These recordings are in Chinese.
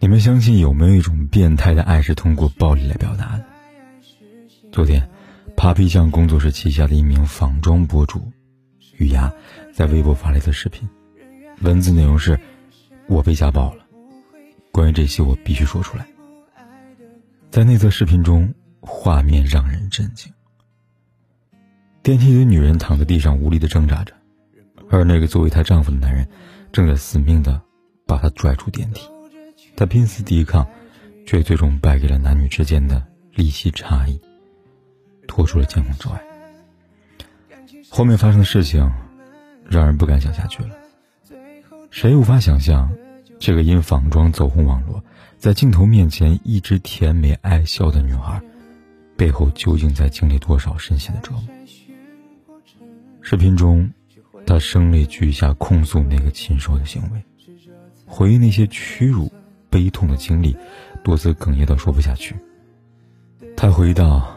你们相信有没有一种变态的爱是通过暴力来表达的？昨天，Papi 酱工作室旗下的一名仿妆博主雨芽在微博发了一则视频，文字内容是：“我被家暴了，关于这些我必须说出来。”在那则视频中，画面让人震惊。电梯里的，女人躺在地上无力的挣扎着，而那个作为她丈夫的男人，正在死命的把她拽出电梯。她拼死抵抗，却最终败给了男女之间的利息差异。拖出了监控之外。后面发生的事情，让人不敢想下去了。谁无法想象，这个因仿妆走红网络，在镜头面前一直甜美爱笑的女孩，背后究竟在经历多少深陷的折磨？视频中，她声泪俱下控诉那个禽兽的行为，回忆那些屈辱、悲痛的经历，多次哽咽到说不下去。她回忆道。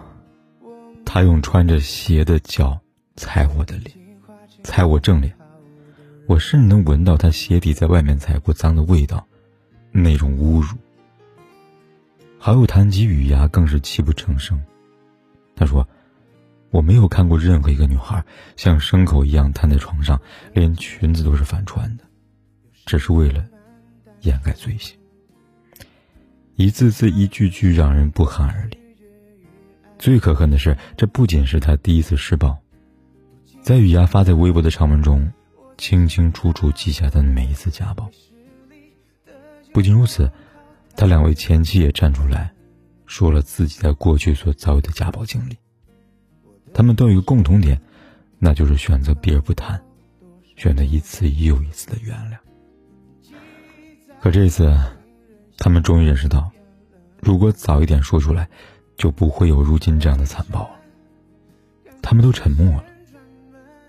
他用穿着鞋的脚踩我的脸，踩我正脸，我甚至能闻到他鞋底在外面踩过脏的味道，那种侮辱。好友谈及雨芽更是泣不成声。他说：“我没有看过任何一个女孩像牲口一样瘫在床上，连裙子都是反穿的，只是为了掩盖罪行。”一字字，一句句，让人不寒而栗。最可恨的是，这不仅是他第一次施暴，在雨芽发在微博的长文中，清清楚楚记下他的每一次家暴。不仅如此，他两位前妻也站出来，说了自己在过去所遭遇的家暴经历。他们都有个共同点，那就是选择避而不谈，选择一次又一次的原谅。可这次，他们终于认识到，如果早一点说出来。就不会有如今这样的残暴了。他们都沉默了，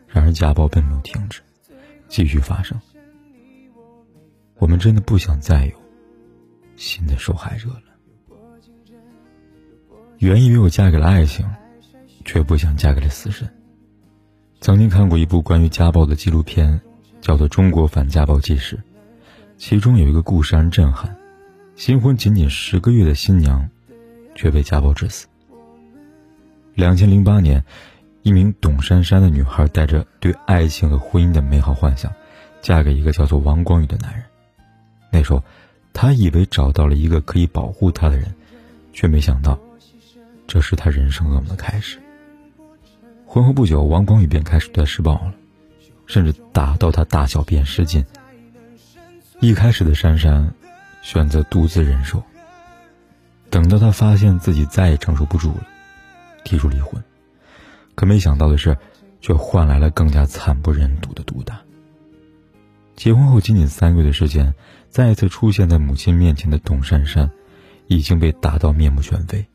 然而家暴并没有停止，继续发生。我们真的不想再有新的受害者了。原以为我嫁给了爱情，却不想嫁给了死神。曾经看过一部关于家暴的纪录片，叫做《中国反家暴纪实》，其中有一个故事让人震撼：新婚仅仅十个月的新娘。却被家暴致死。两千零八年，一名董珊珊的女孩带着对爱情和婚姻的美好幻想，嫁给一个叫做王光宇的男人。那时候，她以为找到了一个可以保护她的人，却没想到，这是她人生噩梦的开始。婚后不久，王光宇便开始对她施暴了，甚至打到她大小便失禁。一开始的珊珊，选择独自忍受。等到她发现自己再也承受不住了，提出离婚，可没想到的是，却换来了更加惨不忍睹的毒打。结婚后仅仅三个月的时间，再次出现在母亲面前的董珊珊，已经被打到面目全非，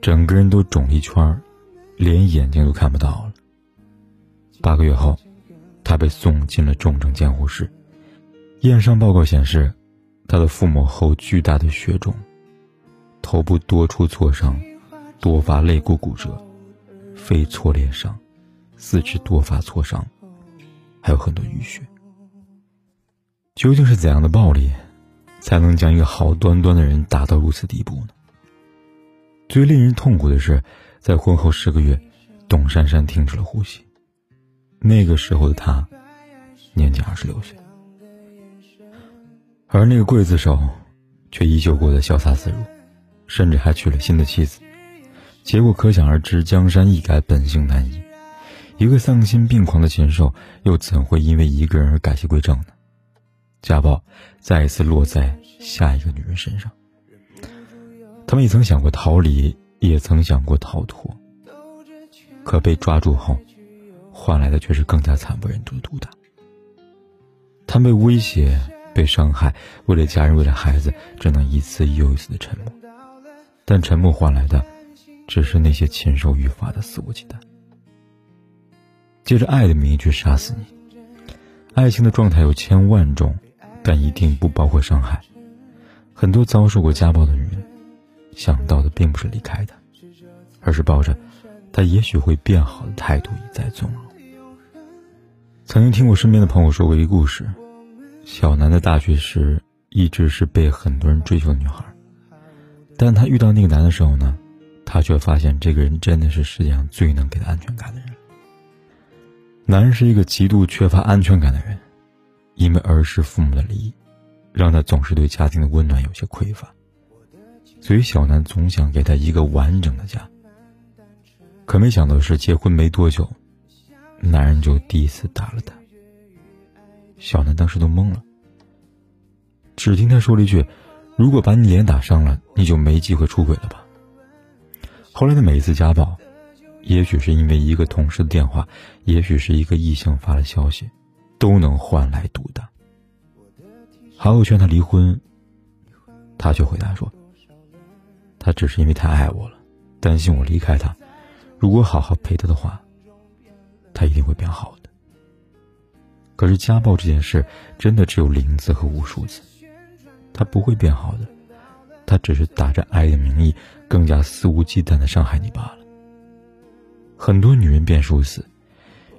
整个人都肿一圈儿连眼睛都看不到了。八个月后，她被送进了重症监护室，验伤报告显示，他的腹膜后巨大的血肿。头部多处挫伤，多发肋骨骨折，肺挫裂伤，四肢多发挫伤，还有很多淤血。究竟是怎样的暴力，才能将一个好端端的人打到如此地步呢？最令人痛苦的是，在婚后十个月，董珊珊停止了呼吸。那个时候的她，年仅二十六岁，而那个刽子手，却依旧过得潇洒自如。甚至还娶了新的妻子，结果可想而知，江山易改，本性难移。一个丧心病狂的禽兽，又怎会因为一个人而改邪归正呢？家暴再一次落在下一个女人身上。他们也曾想过逃离，也曾想过逃脱，可被抓住后，换来的却是更加惨不忍睹的毒打。他们被威胁、被伤害，为了家人，为了孩子，只能一次又一次的沉默。但沉默换来的，只是那些禽兽愈发的肆无忌惮。借着爱的名义去杀死你，爱情的状态有千万种，但一定不包括伤害。很多遭受过家暴的女人，想到的并不是离开他，而是抱着他也许会变好的态度一再纵容。曾经听过身边的朋友说过一个故事：小南的大学时一直是被很多人追求的女孩，但她遇到那个男的时候呢，她却发现这个人真的是世界上最能给她安全感的人。男人是一个极度缺乏安全感的人，因为儿时父母的离异，让他总是对家庭的温暖有些匮乏，所以小南总想给他一个完整的家。可没想到的是，结婚没多久，男人就第一次打了他。小南当时都懵了，只听他说了一句：“如果把你脸打伤了，你就没机会出轨了吧。”后来的每一次家暴。也许是因为一个同事的电话，也许是一个异性发的消息，都能换来毒打。好友劝他离婚，他却回答说：“他只是因为太爱我了，担心我离开他。如果好好陪他的话，他一定会变好的。”可是家暴这件事真的只有零次和无数次，他不会变好的，他只是打着爱的名义，更加肆无忌惮的伤害你罢了。很多女人变数次，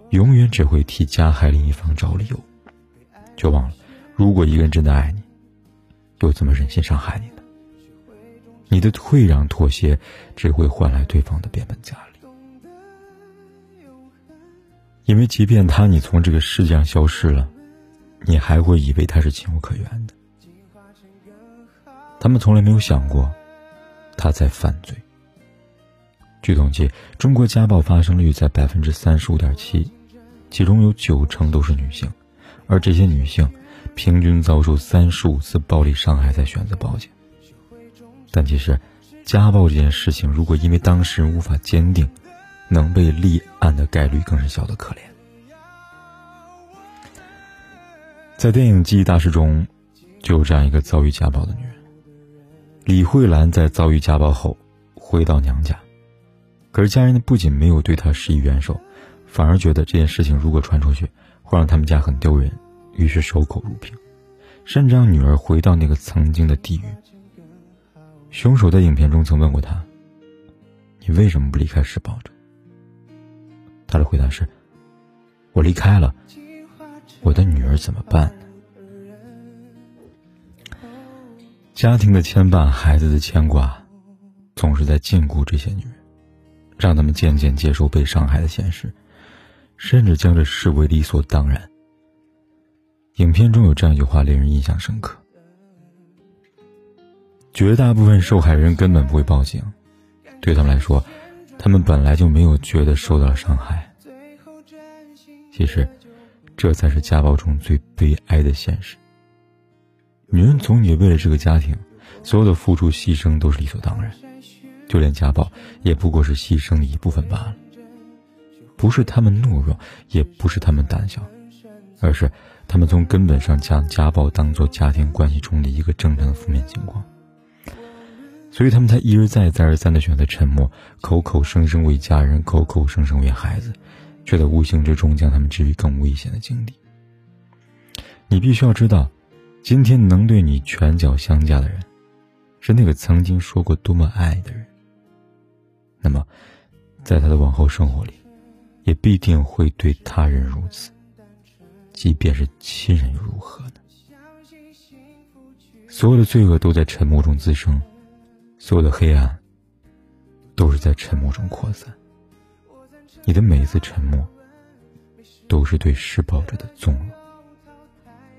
永远只会替加害另一方找理由，却忘了，如果一个人真的爱你，又怎么忍心伤害你呢？你的退让妥协，只会换来对方的变本加厉。因为即便他你从这个世界上消失了，你还会以为他是情有可原的。他们从来没有想过，他在犯罪。据统计，中国家暴发生率在百分之三十五点七，其中有九成都是女性，而这些女性平均遭受三十五次暴力伤害才选择报警。但其实，家暴这件事情，如果因为当事人无法坚定，能被立案的概率更是小得可怜。在电影《记忆大师》中，就有这样一个遭遇家暴的女人，李慧兰在遭遇家暴后，回到娘家。可是家人，不仅没有对她施以援手，反而觉得这件事情如果传出去，会让他们家很丢人，于是守口如瓶，甚至让女儿回到那个曾经的地狱。凶手在影片中曾问过她：“你为什么不离开施暴者？”他的回答是：“我离开了，我的女儿怎么办？”家庭的牵绊，孩子的牵挂，总是在禁锢这些女人。让他们渐渐接受被伤害的现实，甚至将这视为理所当然。影片中有这样一句话令人印象深刻：绝大部分受害人根本不会报警，对他们来说，他们本来就没有觉得受到伤害。其实，这才是家暴中最悲哀的现实。女人总以为为了这个家庭，所有的付出牺牲都是理所当然。就连家暴也不过是牺牲的一部分罢了，不是他们懦弱，也不是他们胆小，而是他们从根本上将家暴当做家庭关系中的一个正常的负面情况，所以他们才一而再、再而三的选择沉默，口口声声为家人，口口声声为孩子，却在无形之中将他们置于更危险的境地。你必须要知道，今天能对你拳脚相加的人，是那个曾经说过多么爱的人。那么，在他的往后生活里，也必定会对他人如此。即便是亲人又如何呢？所有的罪恶都在沉默中滋生，所有的黑暗都是在沉默中扩散。你的每一次沉默，都是对施暴者的纵容；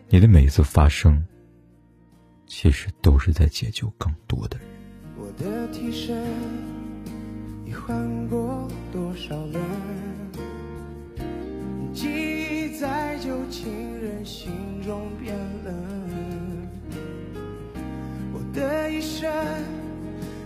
你的每一次发声，其实都是在解救更多的人。换过多少人？记忆在旧情人心中变冷。我的一生，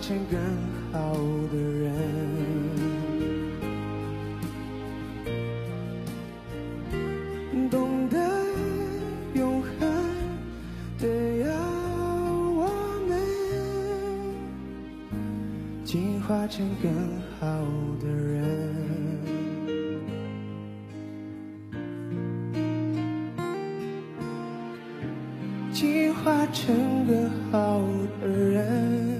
进化成更好的人。懂得永恒的要我们进化成更好的人。进化成更好的人。